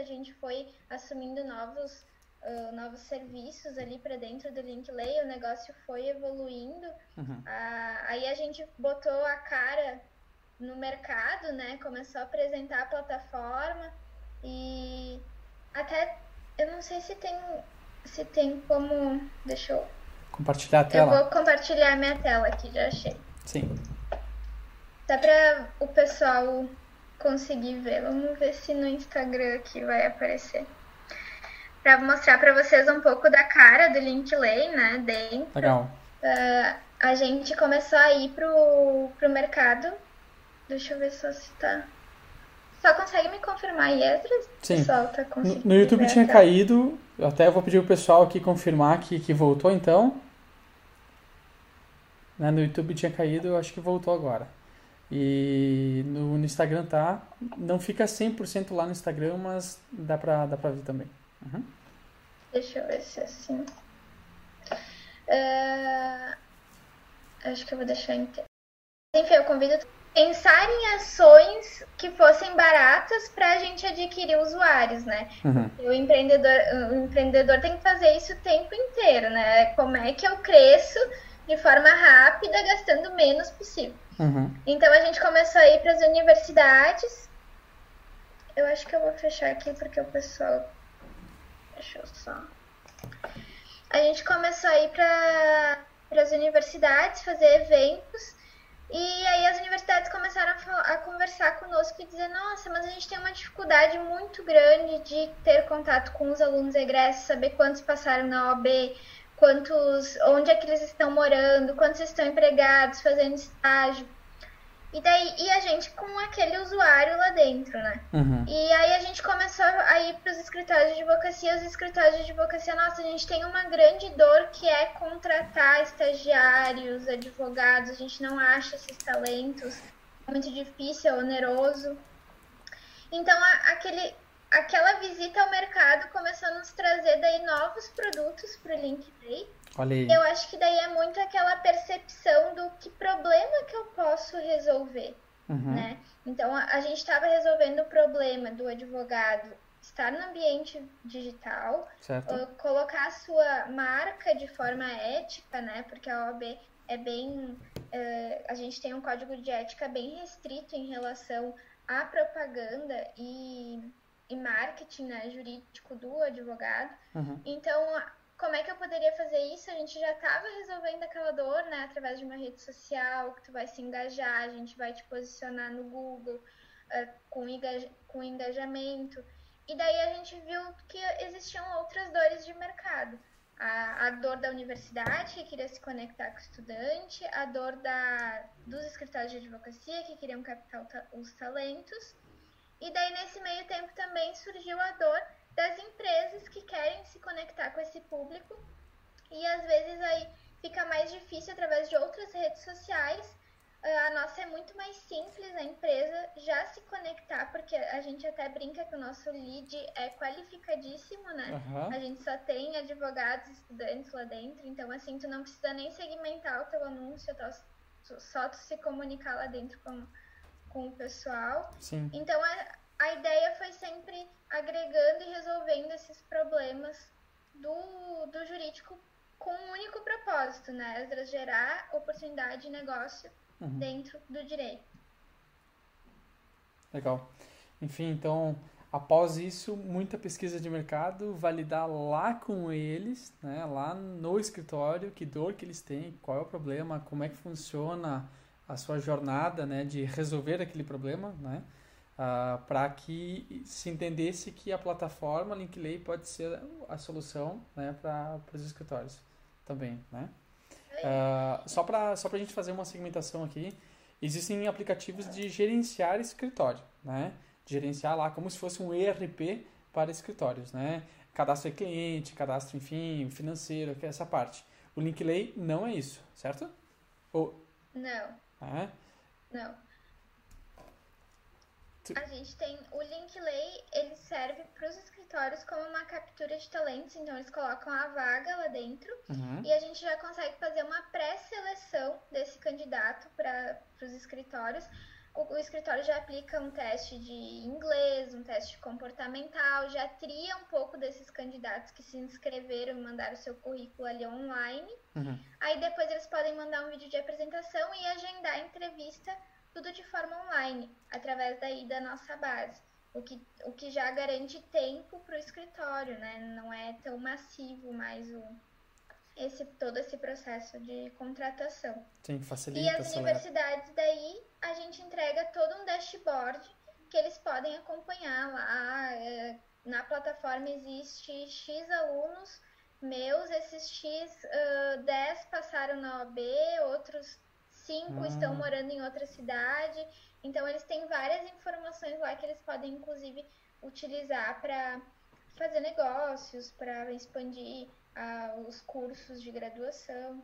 a gente foi assumindo novos, uh, novos serviços ali para dentro do Linkley, o negócio foi evoluindo. Uhum. Uh, aí a gente botou a cara no mercado, né? Começou a apresentar a plataforma e até eu não sei se tem se tem como. Deixa eu. Compartilhar a tela. Eu vou compartilhar minha tela aqui, já achei. Sim. Dá pra o pessoal conseguir ver. Vamos ver se no Instagram aqui vai aparecer. Pra mostrar pra vocês um pouco da cara do Linkley, né? Dentro. Legal. Uh, a gente começou a ir pro, pro mercado. Deixa eu ver só se tá. Só consegue me confirmar aí, Esdras? Sim. pessoal tá conseguindo. No YouTube tinha caído. Até vou pedir pro pessoal aqui confirmar que, que voltou então. Né, no YouTube tinha caído, eu acho que voltou agora. E no, no Instagram tá. Não fica 100% lá no Instagram, mas dá pra, dá pra ver também. Uhum. Deixa eu ver se é assim. Uh, acho que eu vou deixar inteiro. Enfim, eu convido pensar em ações que fossem baratas para a gente adquirir usuários, né? Uhum. O, empreendedor, o empreendedor tem que fazer isso o tempo inteiro, né? Como é que eu cresço de forma rápida, gastando o menos possível. Uhum. Então a gente começou a ir para as universidades. Eu acho que eu vou fechar aqui porque o pessoal. Deixa eu só. A gente começou a ir para as universidades, fazer eventos e aí as universidades começaram a, a, conversar conosco e dizer, nossa, mas a gente tem uma dificuldade muito grande de ter contato com os alunos egressos, saber quantos passaram na OAB, quantos, onde é que eles estão morando, quantos estão empregados, fazendo estágio. E daí, e a gente com aquele usuário lá dentro, né? Uhum. E aí a gente começou a ir para os escritórios de advocacia. Os escritórios de advocacia, nossa, a gente tem uma grande dor que é contratar estagiários, advogados. A gente não acha esses talentos. É muito difícil, é oneroso. Então, a, aquele, aquela visita ao mercado começou a nos trazer daí novos produtos para o LinkedIn Olha aí. Eu acho que daí é muito aquela percepção do que problema que eu posso resolver, uhum. né? Então, a, a gente estava resolvendo o problema do advogado estar no ambiente digital, uh, colocar a sua marca de forma ética, né? Porque a OAB é bem... Uh, a gente tem um código de ética bem restrito em relação à propaganda e, e marketing né, jurídico do advogado. Uhum. Então, como é que eu poderia fazer isso? A gente já estava resolvendo aquela dor, né, através de uma rede social, que tu vai se engajar, a gente vai te posicionar no Google uh, com, com engajamento. E daí a gente viu que existiam outras dores de mercado. A, a dor da universidade, que queria se conectar com o estudante, a dor da, dos escritórios de advocacia, que queriam captar os talentos. E daí, nesse meio tempo, também surgiu a dor das empresas que querem se conectar com esse público e às vezes aí fica mais difícil através de outras redes sociais. Ah, a nossa é muito mais simples, a empresa já se conectar, porque a gente até brinca que o nosso lead é qualificadíssimo, né? Uhum. A gente só tem advogados, estudantes lá dentro, então assim, tu não precisa nem segmentar o teu anúncio, só tu se comunicar lá dentro com, com o pessoal. Sim. Então, a ideia foi sempre agregando e resolvendo esses problemas do, do jurídico com um único propósito, né? Esdras gerar oportunidade de negócio uhum. dentro do direito. Legal. Enfim, então, após isso, muita pesquisa de mercado, validar lá com eles, né, lá no escritório, que dor que eles têm, qual é o problema, como é que funciona a sua jornada, né, de resolver aquele problema, né? uh, ah, para que se entendesse que a plataforma Linkley pode ser a solução né, para os escritórios também. Né? Uh, só para só a gente fazer uma segmentação aqui, existem aplicativos de gerenciar escritório, né? De gerenciar lá como se fosse um ERP para escritórios, né? Cadastro de cliente, cadastro, enfim, financeiro, é essa parte. O Linkley não é isso, certo? Ou... Não. É? Não. A gente tem o Linkley, ele serve para os escritórios como uma captura de talentos, então eles colocam a vaga lá dentro uhum. e a gente já consegue fazer uma pré-seleção desse candidato para os escritórios. O, o, escritório já aplica um teste de inglês, um teste comportamental, já tria um pouco desses candidatos que se inscreveram e mandaram seu currículo ali online. Uhum. Aí depois eles podem mandar um vídeo de apresentação e agendar a entrevista, tudo de forma online, através daí da nossa base. O que, o que já garante tempo para o escritório, né? Não é tão massivo mais o, esse, todo esse processo de contratação. Sim, facilita. E as universidades daí a gente entrega todo um dashboard que eles podem acompanhar lá. É, na plataforma existe X alunos meus, esses X uh, 10 passaram na OAB, outros 5 estão morando em outra cidade. Então eles têm várias informações lá que eles podem inclusive utilizar para fazer negócios, para expandir os cursos de graduação.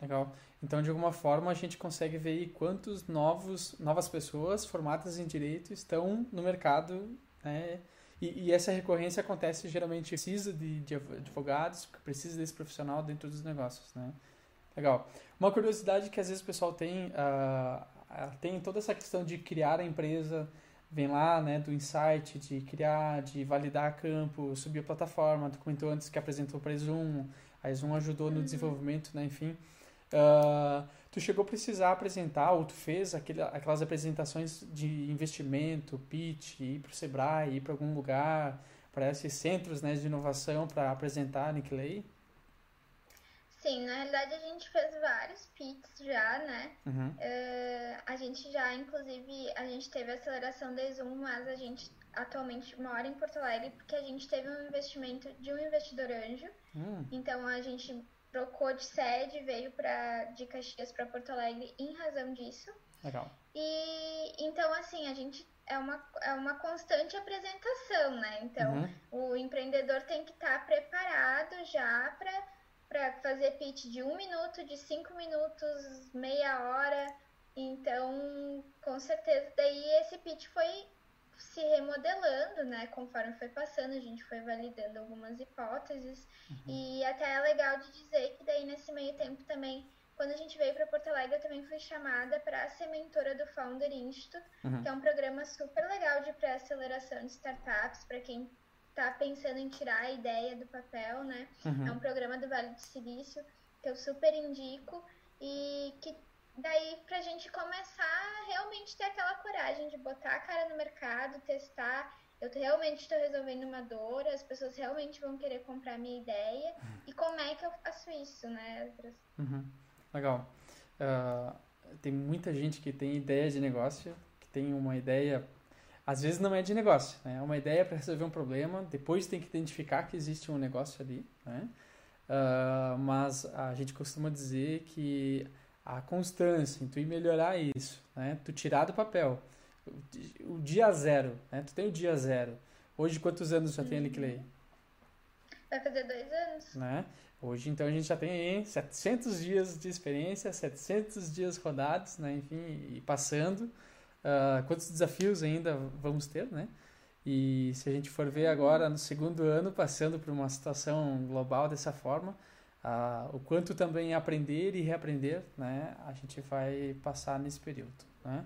Legal. Então, de alguma forma, a gente consegue ver quantos novos, novas pessoas formadas em direito estão no mercado, né? E, e essa recorrência acontece geralmente precisa de, de advogados, precisa desse profissional dentro dos negócios, né? Legal. Uma curiosidade que às vezes o pessoal tem, uh, tem toda essa questão de criar a empresa, vem lá, né, do insight, de criar, de validar campo, subir a plataforma, tu comentou antes que apresentou para a Zoom, a Zoom ajudou no uhum. desenvolvimento, né, enfim. Uh, tu chegou a precisar apresentar, ou tu fez aquele, aquelas apresentações de investimento, pitch, ir para o Sebrae, ir para algum lugar, para esses centros né, de inovação para apresentar a Nickley? Sim, na realidade a gente fez vários pits já, né? Uhum. Uh, a gente já, inclusive, a gente teve a aceleração da Zoom, mas a gente atualmente mora em Porto Alegre porque a gente teve um investimento de um investidor anjo. Uhum. Então a gente trocou de sede, veio para de Caxias para Porto Alegre em razão disso. Legal. E então assim, a gente é uma, é uma constante apresentação, né? Então, uhum. o empreendedor tem que estar tá preparado já para para fazer pitch de um minuto, de cinco minutos, meia hora. Então, com certeza, daí esse pitch foi se remodelando, né? Conforme foi passando, a gente foi validando algumas hipóteses. Uhum. E até é legal de dizer que daí nesse meio tempo também, quando a gente veio para Porto Alegre, eu também fui chamada para ser mentora do Founder Institute, uhum. que é um programa super legal de pré-aceleração de startups para quem está pensando em tirar a ideia do papel, né? Uhum. É um programa do Vale do Silício que eu super indico e que daí pra gente começar a realmente ter aquela coragem de botar a cara no mercado, testar. Eu realmente estou resolvendo uma dor, as pessoas realmente vão querer comprar minha ideia. Uhum. E como é que eu faço isso, né, uhum. Legal. Uh, tem muita gente que tem ideia de negócio, que tem uma ideia às vezes não é de negócio, né? É uma ideia para resolver um problema, depois tem que identificar que existe um negócio ali, né? Uh, mas a gente costuma dizer que a constância em tu ir melhorar isso, né? Tu tirar do papel o, dia zero, né? Tu tem o dia zero. Hoje quantos anos já tem a Liquilei? Vai fazer dois anos. Né? Hoje, então, a gente já tem aí 700 dias de experiência, 700 dias rodados, né? Enfim, e passando uh, quantos desafios ainda vamos ter, né? E se a gente for ver agora no segundo ano, passando por uma situação global dessa forma, uh, o quanto também aprender e reaprender, né? A gente vai passar nesse período, né?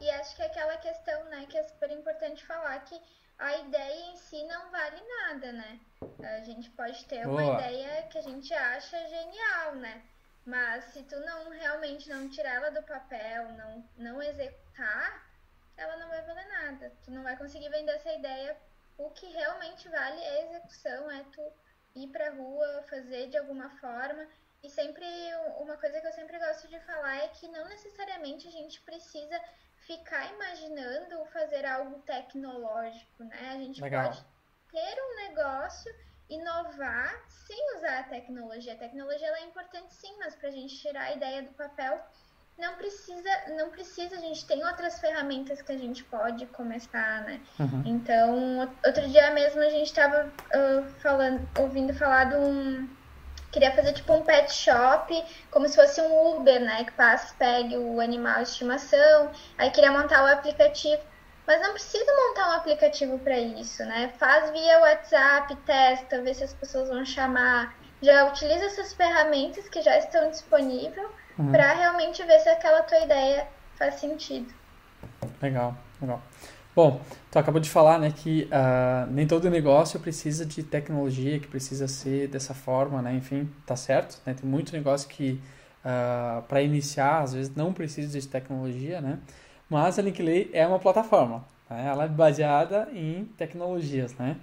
E acho que aquela questão, né, que é super importante falar que a ideia em si não vale nada, né? A gente pode ter uma Boa. ideia que a gente acha genial, né? Mas se tu não realmente não tirar ela do papel, não, não executar, ela não vai valer nada. Tu não vai conseguir vender essa ideia. O que realmente vale é a execução, é tu ir pra rua, fazer de alguma forma. E sempre, uma coisa que eu sempre gosto de falar é que não necessariamente a gente precisa ficar imaginando fazer algo tecnológico, né? A gente Legal. pode ter um negócio inovar sem usar a tecnologia. A tecnologia é importante sim, mas para a gente tirar a ideia do papel, não precisa, não precisa, a gente tem outras ferramentas que a gente pode começar, né? Uhum. Então, outro dia mesmo a gente estava uh, falando, ouvindo falar de um queria fazer tipo um pet shop, como se fosse um Uber, né, que passa, pegue o animal de estimação, aí queria montar o aplicativo. Mas não precisa montar um aplicativo para isso, né? Faz via WhatsApp, testa, vê se as pessoas vão chamar. Já utiliza essas ferramentas que já estão disponíveis uhum. para realmente ver se aquela tua ideia faz sentido. Legal, legal. Bom, tu acabou de falar, né, que uh, nem todo negócio precisa de tecnologia, que precisa ser dessa forma, né, enfim, tá certo, né, tem muito negócio que uh, para iniciar, às vezes não precisa de tecnologia, né, mas a Linkley é uma plataforma, né, ela é baseada em tecnologias, né.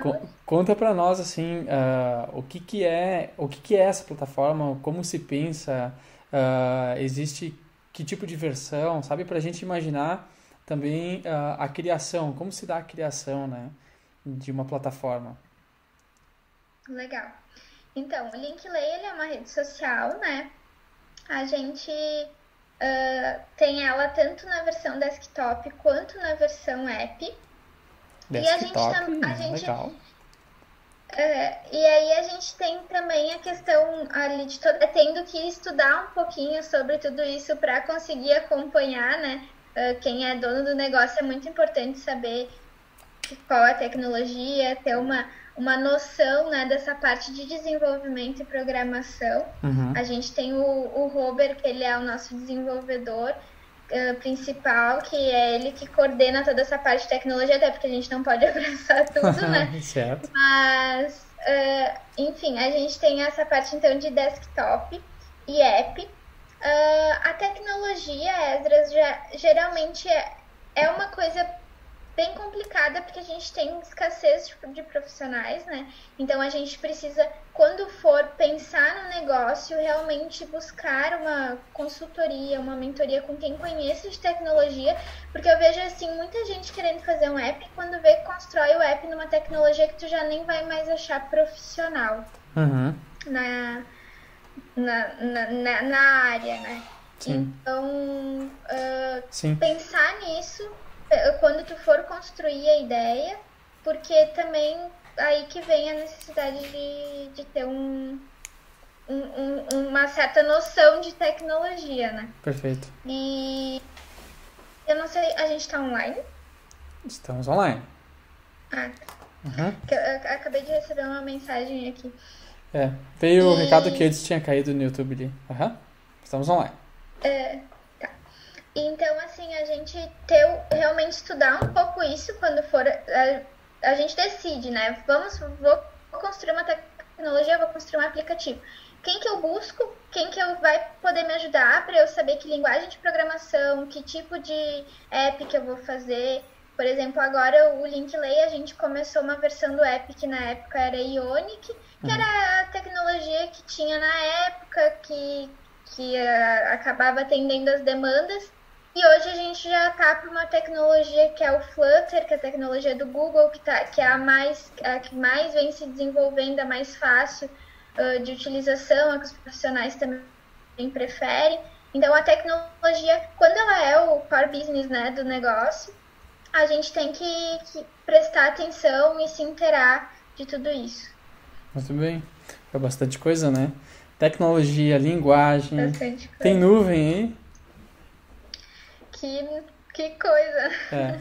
Co conta para nós, assim, uh, o que que é, o que que é essa plataforma, como se pensa, existe que tipo de versão, sabe, para a gente imaginar também uh, a criação, como se dá a criação né, de uma plataforma. Legal. Então, o Linkley é uma rede social, né? A gente uh, tem ela tanto na versão desktop quanto na versão app. Desktop, e a gente, a gente legal. Uh, e aí a gente tem também a questão ali de toda, tendo que estudar um pouquinho sobre tudo isso para conseguir acompanhar, né? Ah, quem é dono do negócio é muito importante saber qual é a tecnologia, ter uma, uma noção né, dessa parte de desenvolvimento e programação. Uhum. A gente tem o, o Robert, que ele é o nosso desenvolvedor uh, principal, que é ele que coordena toda essa parte de tecnologia, até porque a gente não pode abraçar tudo, né? certo. Mas, uh, enfim, a gente tem essa parte então de desktop e app. Uh, a tecnologia, Esdras, já, geralmente é, é uma coisa complicada porque a gente tem escassez de, de, profissionais, né? Então a gente precisa, quando for pensar no negócio, realmente buscar uma consultoria, uma mentoria com quem conhece de tecnologia, porque eu vejo assim muita gente querendo fazer um app quando vê que constrói o app numa tecnologia que tu já nem vai mais achar profissional. Uhum. Na, na, na, na área, né? Sim. Então, uh, pensar nisso quando tu for construir a ideia, porque também aí que vem a necessidade de, de ter um, um, um, uma certa noção de tecnologia, né? Perfeito. E eu não sei, a gente está online? Estamos online. Ah, tá. Uhum. Eu, eu acabei de receber uma mensagem aqui. É, veio e... o recado que eles tinham caído no YouTube ali. Aham, uhum. estamos online. É. Então, assim, a gente ter, realmente estudar um pouco isso quando for. A, a gente decide, né? Vamos, vou construir uma tecnologia, vou construir um aplicativo. Quem que eu busco? Quem que eu vai poder me ajudar para eu saber que linguagem de programação, que tipo de app que eu vou fazer? Por exemplo, agora o Linkley, a gente começou uma versão do app que na época era Ionic, que era a tecnologia que tinha na época, que, que uh, acabava atendendo as demandas. E hoje a gente já está para uma tecnologia que é o Flutter, que é a tecnologia do Google, que, tá, que é a, mais, a que mais vem se desenvolvendo, a mais fácil uh, de utilização, a que os profissionais também preferem. Então, a tecnologia, quando ela é o core business né, do negócio, a gente tem que, que prestar atenção e se inteirar de tudo isso. Muito bem. É bastante coisa, né? Tecnologia, linguagem. Bastante coisa. Tem nuvem aí? Que, que coisa! É.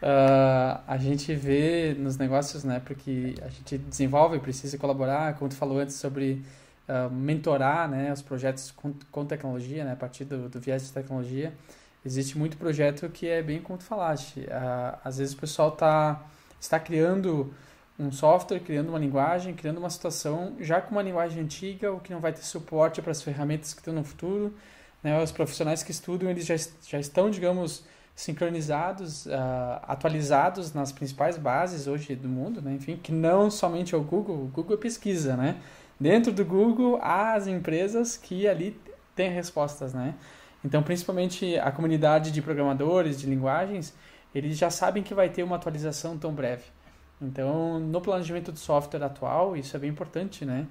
Uh, a gente vê nos negócios, né? Porque a gente desenvolve, precisa colaborar, como tu falou antes, sobre uh, mentorar né, os projetos com, com tecnologia, né? A partir do, do viés de tecnologia. Existe muito projeto que é bem como tu falaste. Uh, às vezes o pessoal tá, está criando um software, criando uma linguagem, criando uma situação já com uma linguagem antiga, ou que não vai ter suporte para as ferramentas que estão no futuro. Né? Os profissionais que estudam, eles já, já estão, digamos, sincronizados, uh, atualizados nas principais bases hoje do mundo, né? enfim, que não somente é o Google, o Google é pesquisa, né? Dentro do Google, há as empresas que ali têm respostas, né? Então, principalmente a comunidade de programadores, de linguagens, eles já sabem que vai ter uma atualização tão breve. Então, no planejamento do software atual, isso é bem importante, né?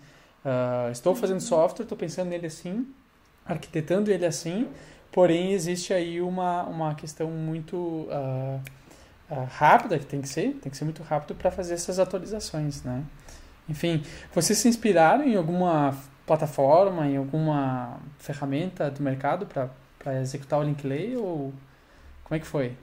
Uh, estou fazendo software, estou pensando nele assim, arquitetando ele assim, porém existe aí uma, uma questão muito uh, uh, rápida que tem que ser, tem que ser muito rápido para fazer essas atualizações, né? Enfim, vocês se inspiraram em alguma plataforma, em alguma ferramenta do mercado para executar o Linkley ou como é que foi?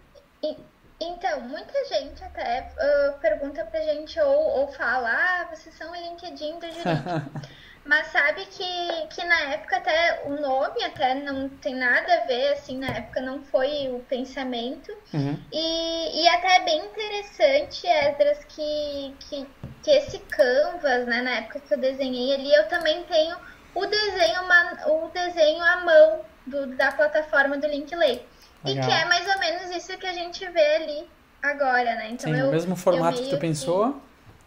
Então, muita gente até uh, pergunta pra gente ou, ou fala, ah, vocês são o LinkedIn do Juridic. Mas sabe que, que na época até o nome até não tem nada a ver, assim, na época não foi o pensamento. Uhum. E, e até é bem interessante, Esdras, que, que, que esse canvas, né, na época que eu desenhei ali, eu também tenho o desenho, o desenho à mão do, da plataforma do Linkley. E que é mais ou menos isso que a gente vê ali agora, né? Então Sim, eu, o mesmo formato que tu pensou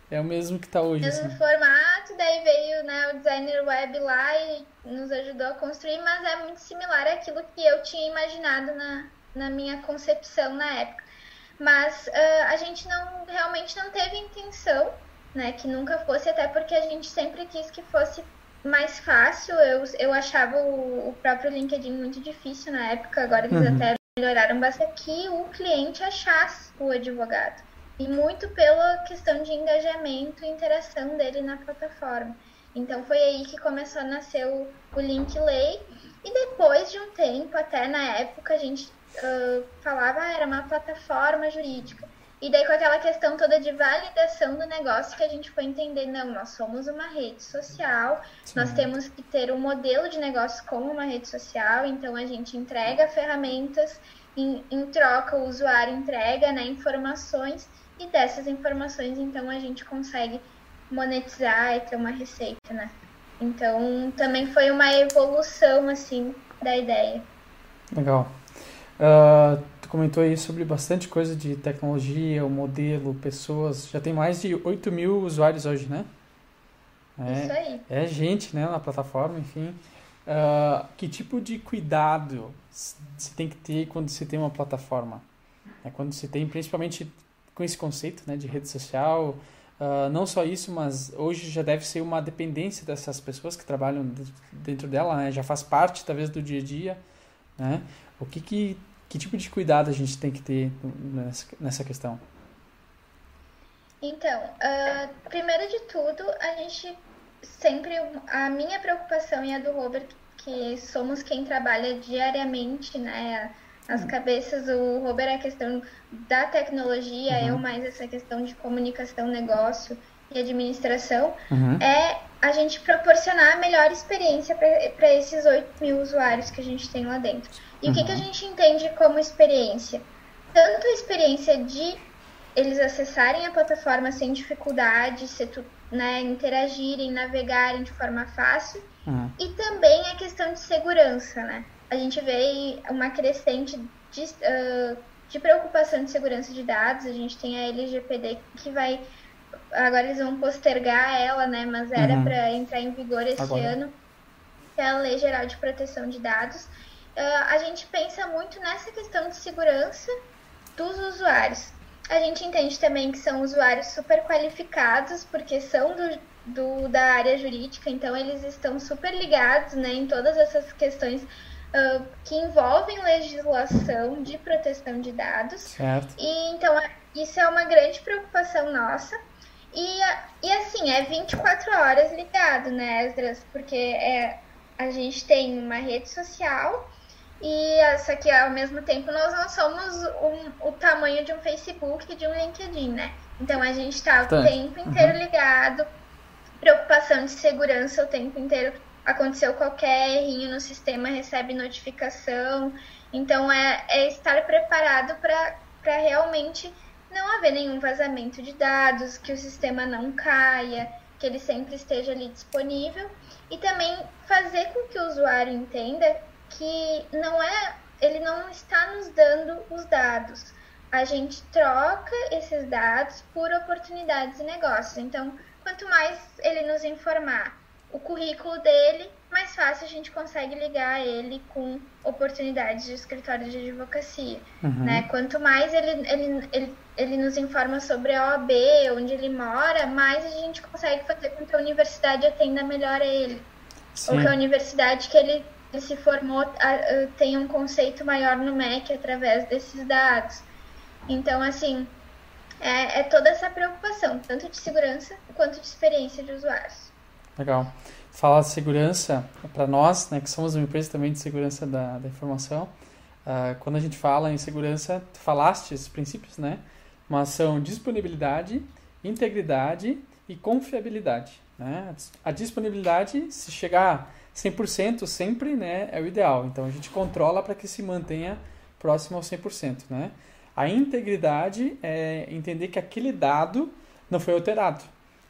que... é o mesmo que tá hoje. Mesmo assim. formato, daí veio né, o designer web lá e nos ajudou a construir, mas é muito similar àquilo que eu tinha imaginado na, na minha concepção na época. Mas uh, a gente não realmente não teve intenção, né, que nunca fosse, até porque a gente sempre quis que fosse mais fácil. Eu, eu achava o, o próprio LinkedIn muito difícil na época, agora eles uhum. até melhoraram bastante que o cliente achasse o advogado. E muito pela questão de engajamento e interação dele na plataforma. Então foi aí que começou a nascer o, o Link Lay. E depois de um tempo, até na época, a gente uh, falava ah, era uma plataforma jurídica. E daí com aquela questão toda de validação do negócio que a gente foi entender, não, nós somos uma rede social, Sim. nós temos que ter um modelo de negócio como uma rede social, então a gente entrega ferramentas, em, em troca o usuário entrega né, informações e dessas informações então a gente consegue monetizar e ter uma receita, né? Então também foi uma evolução assim da ideia. Legal. Uh, tu comentou aí sobre bastante coisa de tecnologia, o modelo, pessoas. Já tem mais de 8 mil usuários hoje, né? É, Isso aí. É gente, né, na plataforma, enfim. Uh, que tipo de cuidado se tem que ter quando se tem uma plataforma? É quando se tem, principalmente com esse conceito né, de rede social, uh, não só isso, mas hoje já deve ser uma dependência dessas pessoas que trabalham dentro dela, né? já faz parte, talvez, do dia a dia. Né? O que, que que tipo de cuidado a gente tem que ter nessa questão? Então, uh, primeiro de tudo, a gente sempre. A minha preocupação e a do Robert, que somos quem trabalha diariamente, né? As uhum. cabeças, o Robert é a questão da tecnologia, uhum. eu mais essa questão de comunicação, negócio e administração, uhum. é a gente proporcionar a melhor experiência para esses 8 mil usuários que a gente tem lá dentro. E uhum. o que, que a uhum. gente entende como experiência? Tanto a experiência de eles acessarem a plataforma sem dificuldade, se tu, né, interagirem, navegarem de forma fácil, uhum. e também a questão de segurança, né? A gente vê uma crescente de, uh, de preocupação de segurança de dados, a gente tem a LGPD que vai agora eles vão postergar ela, né? Mas era uhum. para entrar em vigor esse agora. ano, que é a Lei Geral de Proteção de Dados uh, a gente pensa muito nessa questão de segurança dos usuários. A gente entende também que são usuários super qualificados, porque são do, do, da área jurídica, então eles estão super ligados né, em todas essas questões uh, que envolvem legislação de proteção de dados. Certo. E então isso é uma grande preocupação nossa. E, e assim, é 24 horas ligado, né, Esdras? Porque é, a gente tem uma rede social e essa aqui, ao mesmo tempo, nós não somos um, o tamanho de um Facebook e de um LinkedIn, né? Então a gente está o tá. tempo inteiro uhum. ligado, preocupação de segurança o tempo inteiro. Aconteceu qualquer errinho no sistema, recebe notificação. Então é, é estar preparado para realmente não haver nenhum vazamento de dados, que o sistema não caia, que ele sempre esteja ali disponível. E também fazer com que o usuário entenda que não é, ele não está nos dando os dados. A gente troca esses dados por oportunidades de negócio. Então, quanto mais ele nos informar o currículo dele, mais fácil a gente consegue ligar ele com oportunidades de escritório de advocacia. Uhum. Né? Quanto mais ele, ele, ele, ele nos informa sobre a OAB, onde ele mora, mais a gente consegue fazer com que a universidade atenda melhor a ele. Sim. Ou que a universidade que ele ele se formou, tem um conceito maior no MEC através desses dados. Então, assim, é, é toda essa preocupação, tanto de segurança quanto de experiência de usuários. Legal. Falar de segurança, para nós, né, que somos uma empresa também de segurança da, da informação, uh, quando a gente fala em segurança, tu falaste esses princípios, né? Mas são disponibilidade, integridade e confiabilidade. Né? A disponibilidade, se chegar 100% sempre, né, é o ideal. Então a gente controla para que se mantenha próximo ao 100%. Né? A integridade é entender que aquele dado não foi alterado.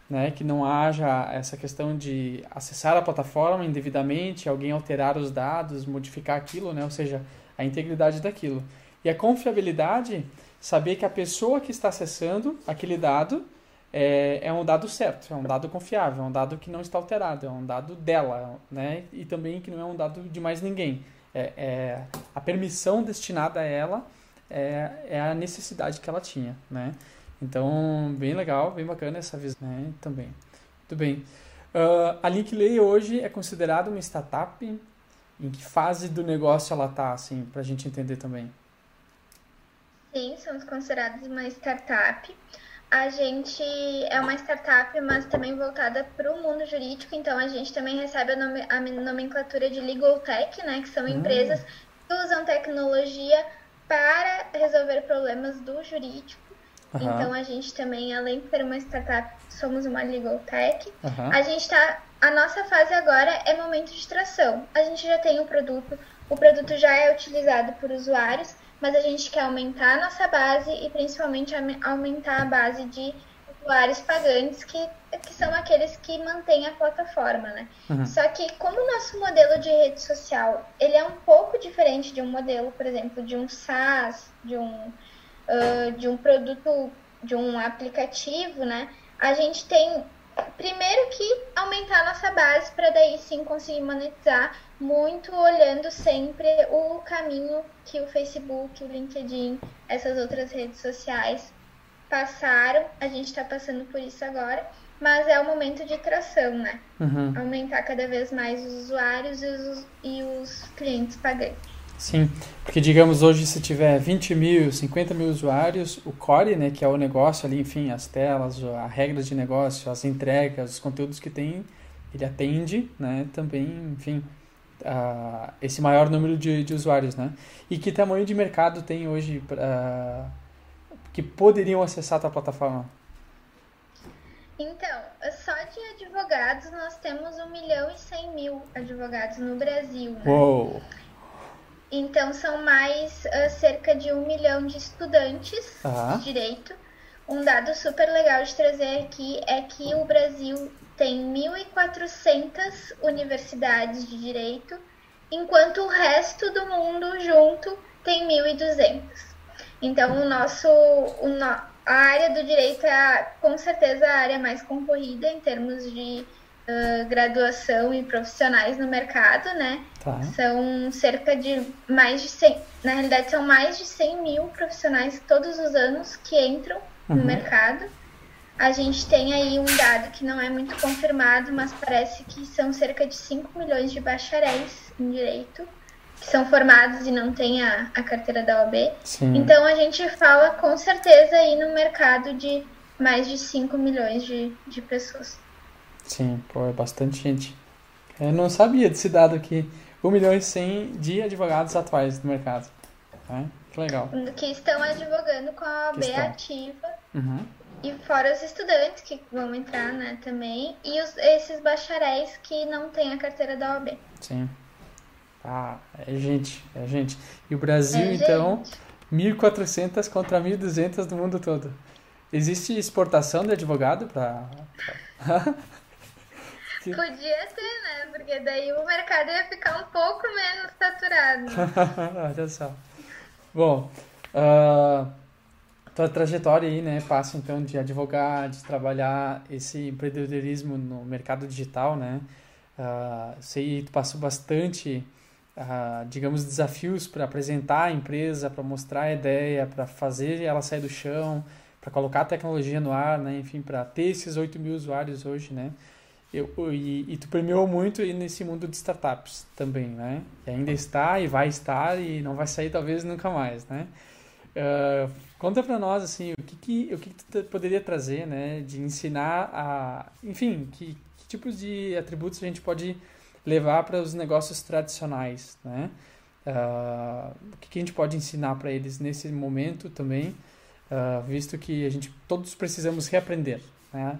Né, que não haja essa questão de acessar a plataforma indevidamente, alguém alterar os dados, modificar aquilo, né, ou seja, a integridade daquilo. E a confiabilidade, saber que a pessoa que está acessando aquele dado é, é um dado certo, é um dado confiável, é um dado que não está alterado, é um dado dela, né, e também que não é um dado de mais ninguém. É, é a permissão destinada a ela é, é a necessidade que ela tinha, né? Então, bem legal, bem bacana essa visão né? também. Muito bem. Uh, a Linkley hoje é considerada uma startup? Em que fase do negócio ela está, assim, para a gente entender também? Sim, somos considerados uma startup. A gente é uma startup, mas também voltada para o mundo jurídico, então a gente também recebe a, nome, a nomenclatura de Legal Tech, né, que são hum. empresas que usam tecnologia para resolver problemas do jurídico. Uhum. Então a gente também, além de ser uma startup, somos uma legal tech. Uhum. A gente está, a nossa fase agora é momento de tração. A gente já tem o produto, o produto já é utilizado por usuários, mas a gente quer aumentar a nossa base e principalmente aumentar a base de usuários pagantes que, que são aqueles que mantêm a plataforma, né? Uhum. Só que como o nosso modelo de rede social, ele é um pouco diferente de um modelo, por exemplo, de um SaaS, de um uh, de um produto, de um aplicativo, né? A gente tem primeiro que aumentar a nossa base para daí sim conseguir monetizar muito olhando sempre o caminho que o Facebook, o LinkedIn, essas outras redes sociais passaram. A gente está passando por isso agora, mas é o momento de tração, né? Uhum. Aumentar cada vez mais os usuários e os, e os clientes pagantes. Sim, porque digamos hoje se tiver 20 mil, 50 mil usuários, o core, né, que é o negócio ali, enfim, as telas, a regra de negócio, as entregas, os conteúdos que tem, ele atende, né, também, enfim, uh, esse maior número de, de usuários, né? E que tamanho de mercado tem hoje uh, que poderiam acessar a tua plataforma? Então, só de advogados nós temos 1 milhão e 100 mil advogados no Brasil, né? Uou! Então, são mais uh, cerca de um milhão de estudantes de direito. Um dado super legal de trazer aqui é que o Brasil tem 1.400 universidades de direito, enquanto o resto do mundo junto tem 1.200. Então, o nosso, o no, a área do direito é, com certeza, a área mais concorrida em termos de uh, graduação e profissionais no mercado, né? Tá. São cerca de mais de 100, na realidade são mais de 100 mil profissionais todos os anos que entram uhum. no mercado. A gente tem aí um dado que não é muito confirmado, mas parece que são cerca de 5 milhões de bacharéis em direito que são formados e não têm a, a carteira da OAB. Sim. Então a gente fala com certeza aí no mercado de mais de 5 milhões de, de pessoas. Sim, pô, é bastante gente. Eu não sabia desse dado aqui. 1 milhão e 100 de advogados atuais no mercado. É, que legal. Que estão advogando com a OAB ativa. Uhum. E fora os estudantes que vão entrar, né, também. E os, esses bacharéis que não têm a carteira da OAB. Sim. Ah, é gente, é gente. E o Brasil, é então, gente. 1.400 contra 1.200 do mundo todo. Existe exportação de advogado para... Podia ter, né? Porque daí o mercado ia ficar um pouco menos saturado. Olha só. Bom, uh, tua trajetória aí, né? Passa então de advogar, de trabalhar esse empreendedorismo no mercado digital, né? Uh, sei tu passou bastante, uh, digamos, desafios para apresentar a empresa, para mostrar a ideia, para fazer ela sair do chão, para colocar a tecnologia no ar, né? Enfim, para ter esses 8 mil usuários hoje, né? Eu, e, e, tu premiou muito nesse mundo de startups também, né? E ainda está e vai estar e não vai sair talvez nunca mais, né? Uh, conta para nós assim o que, que o que, que tu poderia trazer, né? De ensinar a, enfim, que, que tipos de atributos a gente pode levar para os negócios tradicionais, né? Uh, o que, que a gente pode ensinar para eles nesse momento também, uh, visto que a gente todos precisamos reaprender, né?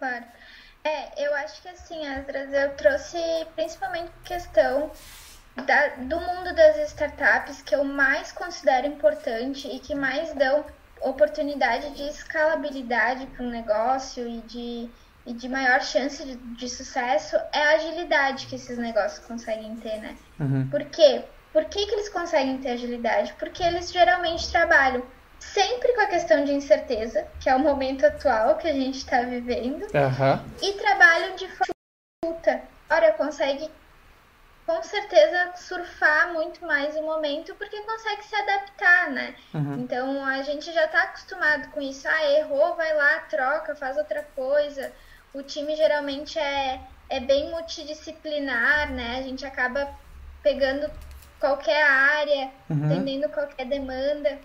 Claro. É, eu acho que assim, Asdras, eu trouxe principalmente questão da, do mundo das startups que eu mais considero importante e que mais dão oportunidade de escalabilidade para um negócio e de, e de maior chance de, de, sucesso é a agilidade que esses negócios conseguem ter, né? Uhum. Por quê? Por que, que eles conseguem ter agilidade? Porque eles geralmente trabalham sempre com a questão de incerteza, que é o momento atual que a gente está vivendo, uhum. e trabalham de forma Ora, consegue com certeza surfar muito mais o momento porque consegue se adaptar, né? Uhum. Então a gente já está acostumado com isso. Ah, errou, vai lá, troca, faz outra coisa. O time geralmente é, é bem multidisciplinar, né? A gente acaba pegando qualquer área, uhum. atendendo qualquer demanda.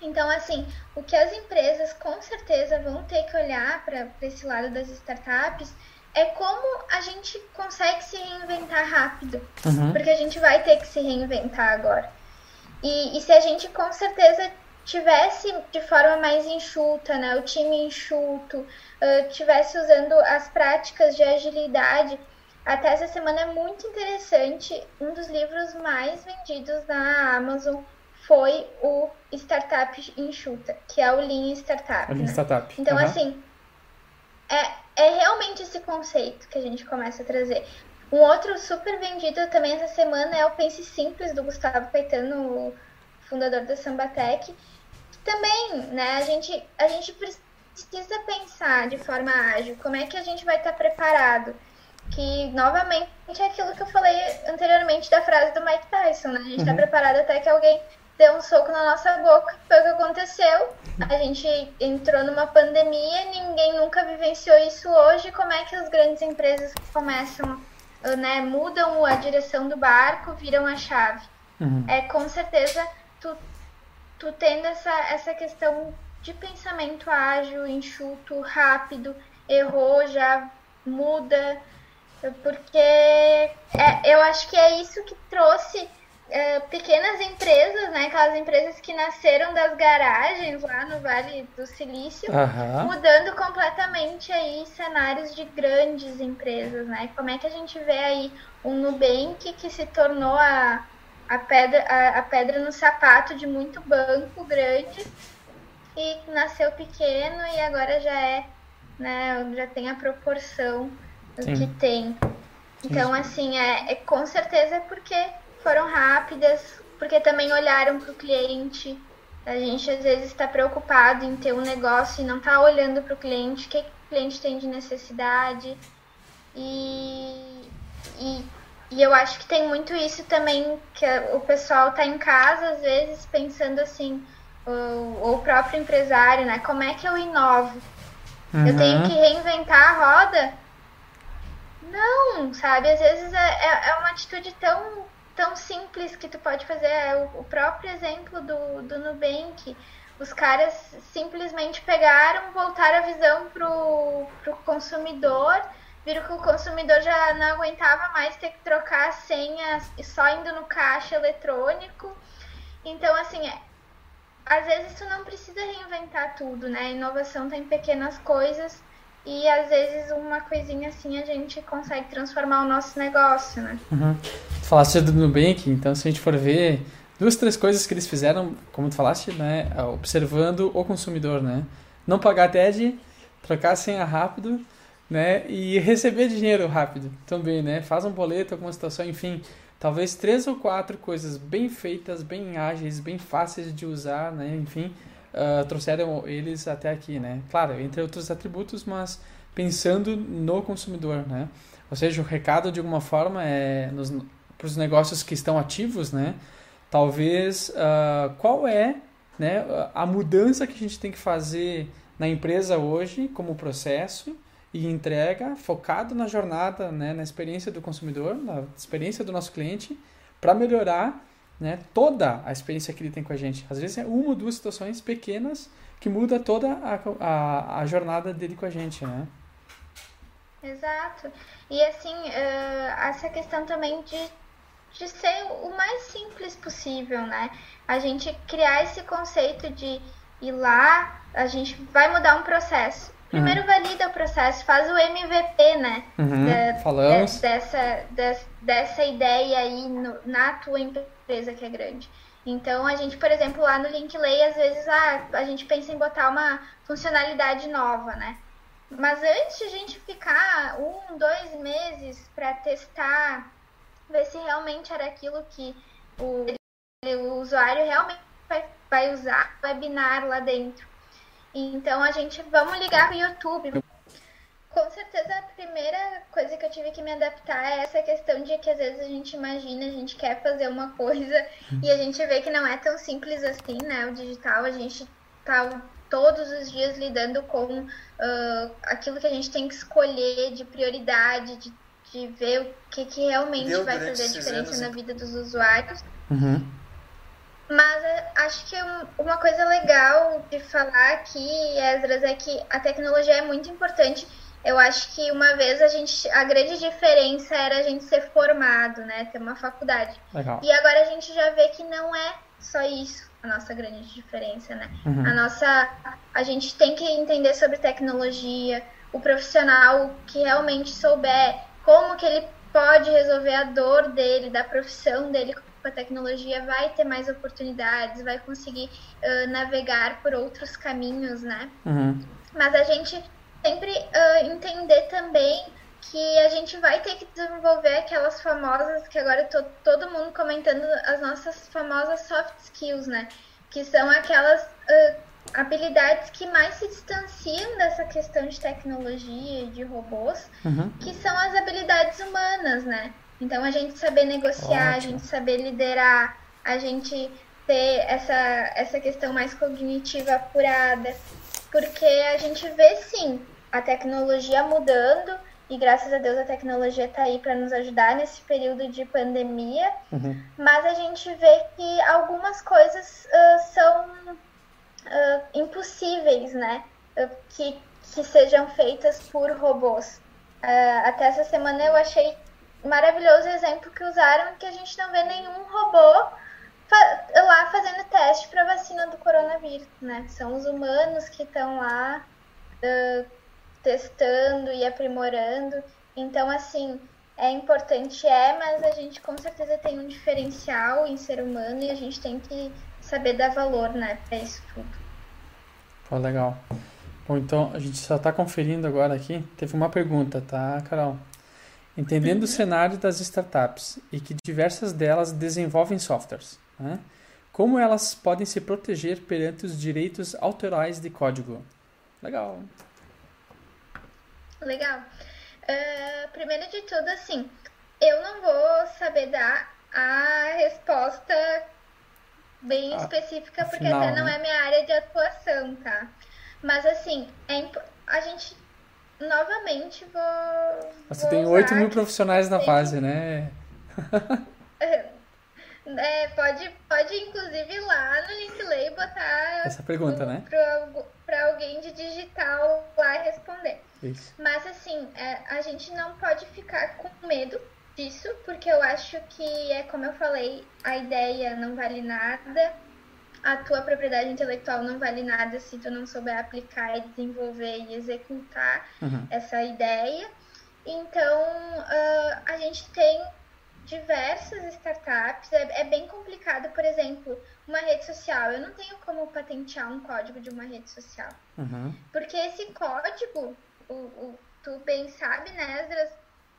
Então, assim, o que as empresas com certeza vão ter que olhar para esse lado das startups é como a gente consegue se reinventar rápido. Uhum. Porque a gente vai ter que se reinventar agora. E, e, se a gente com certeza tivesse de forma mais enxuta, né, o time enxuto, uh, tivesse usando as práticas de agilidade, até essa semana é muito interessante. Um dos livros mais vendidos na Amazon foi o Startup Enxuta, que é o Lean Startup. Lean né? Startup. Então, uhum. assim, é, é realmente esse conceito que a gente começa a trazer. Um outro super vendido também essa semana é o Pense Simples, do Gustavo Caetano, fundador da Sambatec. Também, né, a gente, a gente precisa pensar de forma ágil como é que a gente vai estar preparado. Que, novamente, é aquilo que eu falei anteriormente da frase do Mike Tyson, né? A gente está uhum. preparado até que alguém deu um soco na nossa boca, foi o que aconteceu. A gente entrou numa pandemia, ninguém nunca vivenciou isso hoje. Como é que as grandes empresas começam, né, mudam a direção do barco, viram a chave? Uhum. É com certeza tu, tu tendo essa, essa questão de pensamento ágil, enxuto, rápido, errou, já muda, porque é, eu acho que é isso que trouxe uh, pequenas empresas, né? Aquelas empresas que nasceram das garagens lá no Vale do Silício, uhum. mudando completamente aí cenários de grandes empresas, né? Como é que a gente vê aí um Nubank que se tornou a, a, pedra, a, a pedra no sapato de muito banco grande e nasceu pequeno e agora já é, né? Já tem a proporção Sim. que tem. Então, assim, é, é com certeza é porque foram rápidas, porque também olharam para o cliente. A gente às vezes está preocupado em ter um negócio e não está olhando para o cliente, o que, que o cliente tem de necessidade. E, e, e, eu acho que tem muito isso também, que o pessoal está em casa, às vezes, pensando assim, ou, o próprio empresário, né? Como é que eu inovo? Uhum. Eu tenho que reinventar a roda? Não, sabe? Às vezes é, é, é uma atitude tão tão simples que tu pode fazer. É o, próprio exemplo do, do Nubank. Os caras simplesmente pegaram, voltaram a visão pro, pro consumidor, viram que o consumidor já não aguentava mais ter que trocar a senha só indo no caixa eletrônico. Então, assim, é, às vezes tu não precisa reinventar tudo, né? A inovação tem pequenas coisas e às vezes uma coisinha assim a gente consegue transformar o nosso negócio, né? Uhum. Tu falaste do Nubank, então se a gente for ver duas, três coisas que eles fizeram, como tu falaste, né? Observando o consumidor, né? Não pagar TED, trocar a senha rápido, né? E receber dinheiro rápido também, né? Faz um boleto, alguma situação, enfim. Talvez três ou quatro coisas bem feitas, bem ágeis, bem fáceis de usar, né? Enfim, uh, trouxeram eles até aqui, né? Claro, entre outros atributos, mas pensando no consumidor, né? Ou seja, o recado de alguma forma é para os negócios que estão ativos, né? Talvez uh, qual é né, a mudança que a gente tem que fazer na empresa hoje como processo e entrega focado na jornada, né, na experiência do consumidor, na experiência do nosso cliente, para melhorar né, toda a experiência que ele tem com a gente. Às vezes é uma ou duas situações pequenas que muda toda a, a, a jornada dele com a gente, né? Exato. E assim, uh, essa questão também de, de ser o mais simples possível, né? A gente criar esse conceito de ir lá, a gente vai mudar um processo. Primeiro uhum. valida o processo, faz o MVP, né? Uhum. Da, Falamos. De, dessa, de, dessa ideia aí no, na tua empresa que é grande. Então, a gente, por exemplo, lá no Linkley, às vezes ah, a gente pensa em botar uma funcionalidade nova, né? Mas antes de a gente ficar um, dois meses para testar, ver se realmente era aquilo que o, o usuário realmente vai, vai usar webinar lá dentro. Então a gente vamos ligar para o YouTube. Com certeza a primeira coisa que eu tive que me adaptar é essa questão de que às vezes a gente imagina, a gente quer fazer uma coisa e a gente vê que não é tão simples assim, né? O digital, a gente tá todos os dias lidando com uh, aquilo que a gente tem que escolher de prioridade, de, de ver o que, que realmente Deu vai fazer diferença na vida dos usuários. Uhum. Mas uh, acho que uma coisa legal de falar aqui, Esdras, é que a tecnologia é muito importante. Eu acho que uma vez a gente. A grande diferença era a gente ser formado, né? Ter uma faculdade. Legal. E agora a gente já vê que não é só isso a nossa grande diferença, né? Uhum. A nossa. A gente tem que entender sobre tecnologia, o profissional que realmente souber como que ele pode resolver a dor dele, da profissão dele com a tecnologia, vai ter mais oportunidades, vai conseguir uh, navegar por outros caminhos, né? Uhum. Mas a gente sempre uh, entender também que a gente vai ter que desenvolver aquelas famosas, que agora tô todo mundo comentando, as nossas famosas soft skills, né? Que são aquelas uh, habilidades que mais se distanciam dessa questão de tecnologia e de robôs, uhum. que são as habilidades humanas, né? Então a gente saber negociar, Ótimo. a gente saber liderar, a gente ter essa, essa questão mais cognitiva apurada, porque a gente vê sim a tecnologia mudando e graças a Deus a tecnologia está aí para nos ajudar nesse período de pandemia, uhum. mas a gente vê que algumas coisas uh, são uh, impossíveis, né? Uh, que, que sejam feitas por robôs. até essa semana eu achei maravilhoso exemplo que usaram que a gente não vê nenhum robô fa lá fazendo teste para vacina do coronavírus, né? São os humanos que estão lá testando e aprimorando. Então, assim, é importante, é, mas a gente com certeza tem um diferencial em ser humano e a gente tem que saber dar valor, né, para isso tudo. Pô, legal. Bom, então a gente só está conferindo agora aqui. Teve uma pergunta, tá, Carol? Entendendo o cenário das startups e que diversas delas desenvolvem softwares, né? como elas podem se proteger perante os direitos autorais de código? Legal. Legal. Uh, primeiro de tudo, assim, eu não vou saber dar a resposta bem específica, porque até não né? é minha área de atuação, tá? Mas, assim, é a gente, novamente, vou. Você vou tem 8 mil profissionais na fase, né? É, pode, pode inclusive ir lá no Linkley botar essa pergunta, né? Para alguém de digital lá responder. Isso. Mas assim, é, a gente não pode ficar com medo disso, porque eu acho que é como eu falei, a ideia não vale nada, a tua propriedade intelectual não vale nada se tu não souber aplicar e desenvolver e executar uhum. essa ideia. Então, uh, a gente tem diversas startups. É, é, bem complicado, por exemplo, uma rede social. Eu não tenho como patentear um código de uma rede social. Uhum. Porque esse código, o, o, tu bem sabe, né, Esdras,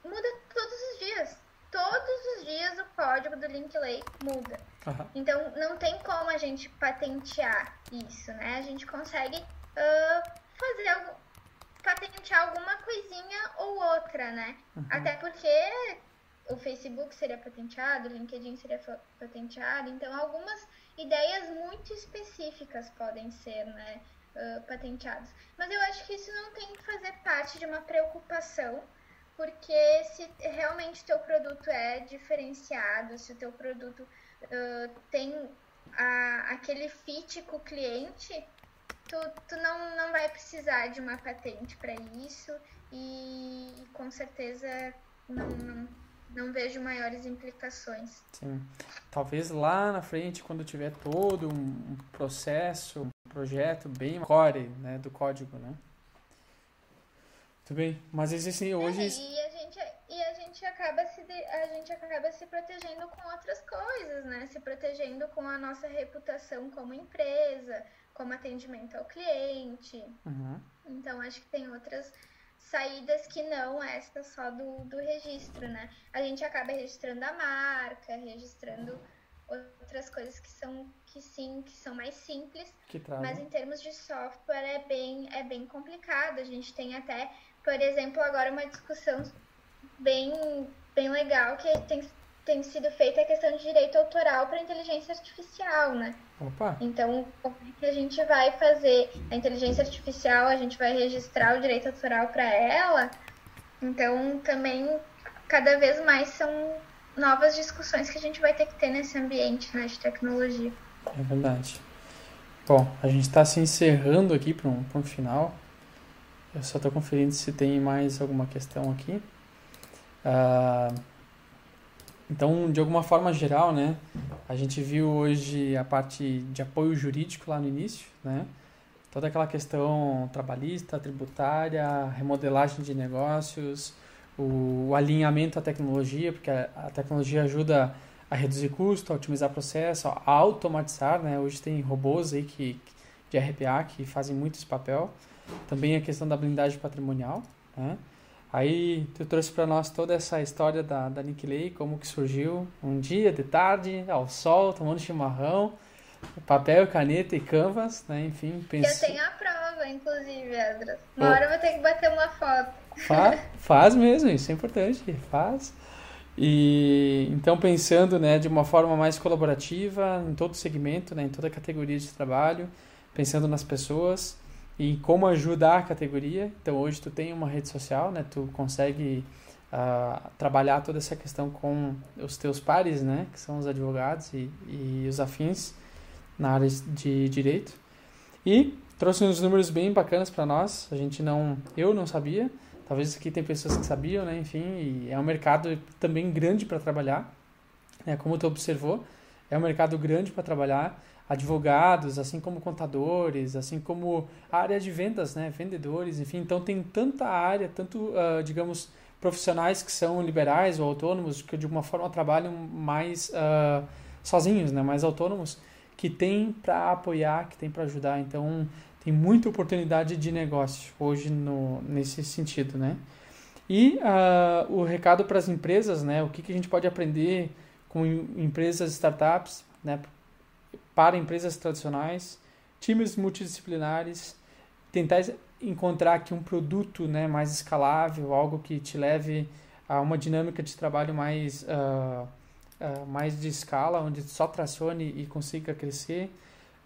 muda todos os dias. Todos os dias o código do Linkley muda. Uhum. Então não tem como a gente patentear isso, né? A gente consegue uh, fazer algo, patentear alguma coisinha ou outra, né? Uhum. Até porque o Facebook seria patenteado, o LinkedIn seria patenteado, então algumas ideias muito específicas podem ser né, uh, patenteadas. Mas eu acho que isso não tem que fazer parte de uma preocupação, porque se realmente teu produto é diferenciado, se o teu produto uh, tem a, aquele fit com o cliente, tu, tu não, não vai precisar de uma patente para isso e, e com certeza não, não não vejo maiores implicações. Sim. Talvez lá na frente, quando tiver todo um processo, um projeto bem core né, do código, né? Muito bem, mas existem hoje... É, gente, a gente acaba se a gente acaba se protegendo com outras coisas, né? Se protegendo com a nossa reputação como empresa, como atendimento ao cliente. Uhum. Então acho que tem outras saídas que não essa só do, do registro, né? A gente acaba registrando a marca, registrando outras coisas que são que sim, que são mais simples, mas em termos de software é bem é bem complicado. A gente tem até, por exemplo, agora uma discussão bem bem legal que tem tem sido feita a questão de direito autoral para inteligência artificial, né? Opa. Então, como é que a gente vai fazer a inteligência artificial, a gente vai registrar o direito autoral para ela? Então, também cada vez mais são novas discussões que a gente vai ter que ter nesse ambiente né, de tecnologia. É verdade. Bom, a gente está se encerrando aqui para um, um final. Eu só estou conferindo se tem mais alguma questão aqui. Uh, então, de alguma forma geral, né, a gente viu hoje a parte de apoio jurídico lá no início, né, toda aquela questão trabalhista, tributária, remodelagem de negócios, o, o alinhamento à tecnologia, porque a, a, tecnologia ajuda a reduzir custo, a otimizar processo, a automatizar, né, hoje tem robôs aí que, de RPA que fazem muito esse papel, também a questão da blindagem patrimonial, né, Aí tu trouxe para nós toda essa história da, da Nick Lay, como que surgiu um dia de tarde, ao sol, tomando chimarrão, papel, caneta e canvas, né? Enfim, pensei... Eu tenho a prova, inclusive, Edra. Uma oh. hora eu vou ter que bater uma foto. Faz, faz mesmo, isso é importante, faz. E então pensando, né, de uma forma mais colaborativa em todo segmento, né, em toda categoria de trabalho, pensando nas pessoas, e como ajudar a categoria. Então hoje tu tem uma rede social, né? Tu consegue uh, trabalhar toda essa questão com os teus pares, né? Que são os advogados e, e os afins na área de direito. E trouxe uns números bem bacanas para nós. A gente não, eu não sabia. Talvez aqui tem pessoas que sabiam, né? Enfim, é um mercado também grande para trabalhar. Né? Como tu observou, é um mercado grande para trabalhar advogados, assim como contadores, assim como a área de vendas, né, vendedores, enfim, então tem tanta área, tanto, uh, digamos, profissionais que são liberais ou autônomos, que de uma forma trabalham mais uh, sozinhos, né, mais autônomos, que tem para apoiar, que tem para ajudar, então tem muita oportunidade de negócio hoje no, nesse sentido, né. E uh, o recado para as empresas, né, o que, que a gente pode aprender com empresas, startups, né, para empresas tradicionais, times multidisciplinares, tentar encontrar aqui um produto né, mais escalável, algo que te leve a uma dinâmica de trabalho mais, uh, uh, mais de escala, onde só tracione e consiga crescer.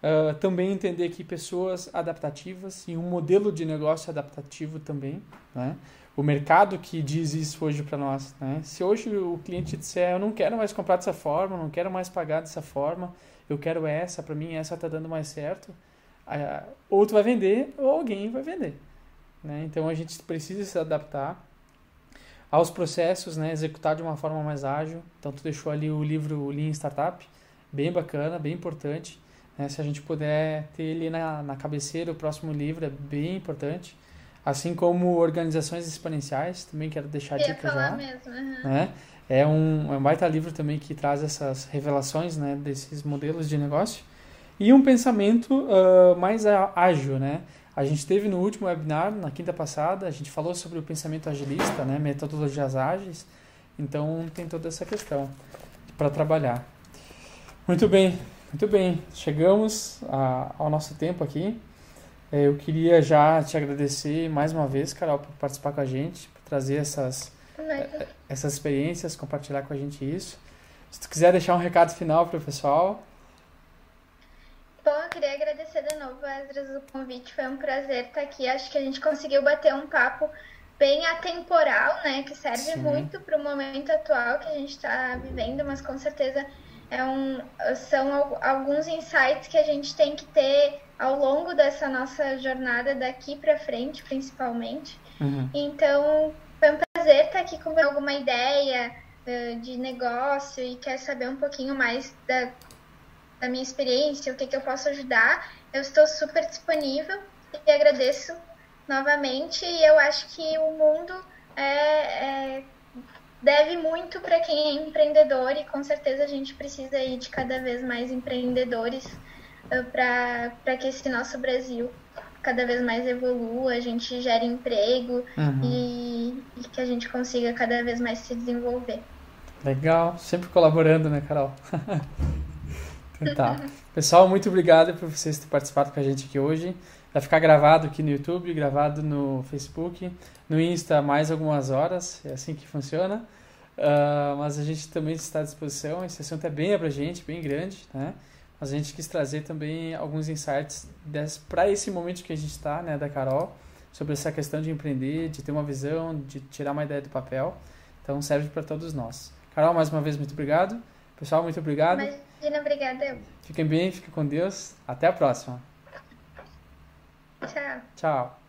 Uh, também entender que pessoas adaptativas e um modelo de negócio adaptativo também. Né? O mercado que diz isso hoje para nós. Né? Se hoje o cliente disser eu não quero mais comprar dessa forma, não quero mais pagar dessa forma, eu quero essa, para mim essa está dando mais certo, ou tu vai vender ou alguém vai vender. Né? Então a gente precisa se adaptar aos processos, né? executar de uma forma mais ágil. Então tu deixou ali o livro Lean Startup, bem bacana, bem importante. Né? Se a gente puder ter ele na, na cabeceira, o próximo livro é bem importante. Assim como organizações exponenciais, também quero deixar a dica já. Mesmo, uhum. né? É um, é um baita livro também que traz essas revelações né, desses modelos de negócio. E um pensamento uh, mais ágil, né? A gente teve no último webinar, na quinta passada, a gente falou sobre o pensamento agilista, né? Metodologias ágeis. Então, tem toda essa questão para trabalhar. Muito bem, muito bem. Chegamos a, ao nosso tempo aqui. É, eu queria já te agradecer mais uma vez, Carol, por participar com a gente, por trazer essas essas experiências, compartilhar com a gente isso. Se tu quiser deixar um recado final para o pessoal. Bom, eu queria agradecer de novo, Esdras, o convite. Foi um prazer estar aqui. Acho que a gente conseguiu bater um papo bem atemporal, né? Que serve Sim. muito para o momento atual que a gente está vivendo, mas com certeza é um, são alguns insights que a gente tem que ter ao longo dessa nossa jornada daqui para frente, principalmente. Uhum. Então, prazer estar aqui com alguma ideia uh, de negócio e quer saber um pouquinho mais da, da minha experiência, o que, que eu posso ajudar. Eu estou super disponível e agradeço novamente e eu acho que o mundo é, é deve muito para quem é empreendedor e com certeza a gente precisa aí de cada vez mais empreendedores uh, para que esse nosso Brasil cada vez mais evolua, a gente gere emprego uhum. e, e, que a gente consiga cada vez mais se desenvolver. Legal, sempre colaborando, né, Carol? então, tá. Pessoal, muito obrigado por vocês terem participado com a gente aqui hoje. Vai ficar gravado aqui no YouTube, gravado no Facebook, no Insta mais algumas horas, é assim que funciona. Uh, mas a gente também está à disposição. Esse assunto é bem abrangente, bem grande, né? Mas a gente quis trazer também alguns insights para esse momento que a gente está, né, da Carol, sobre essa questão de empreender, de ter uma visão, de tirar uma ideia do papel. Então serve para todos nós. Carol, mais uma vez, muito obrigado. Pessoal, muito obrigado. Imagina, obrigada. Fiquem bem, fiquem com Deus. Até a próxima. Tchau. Tchau.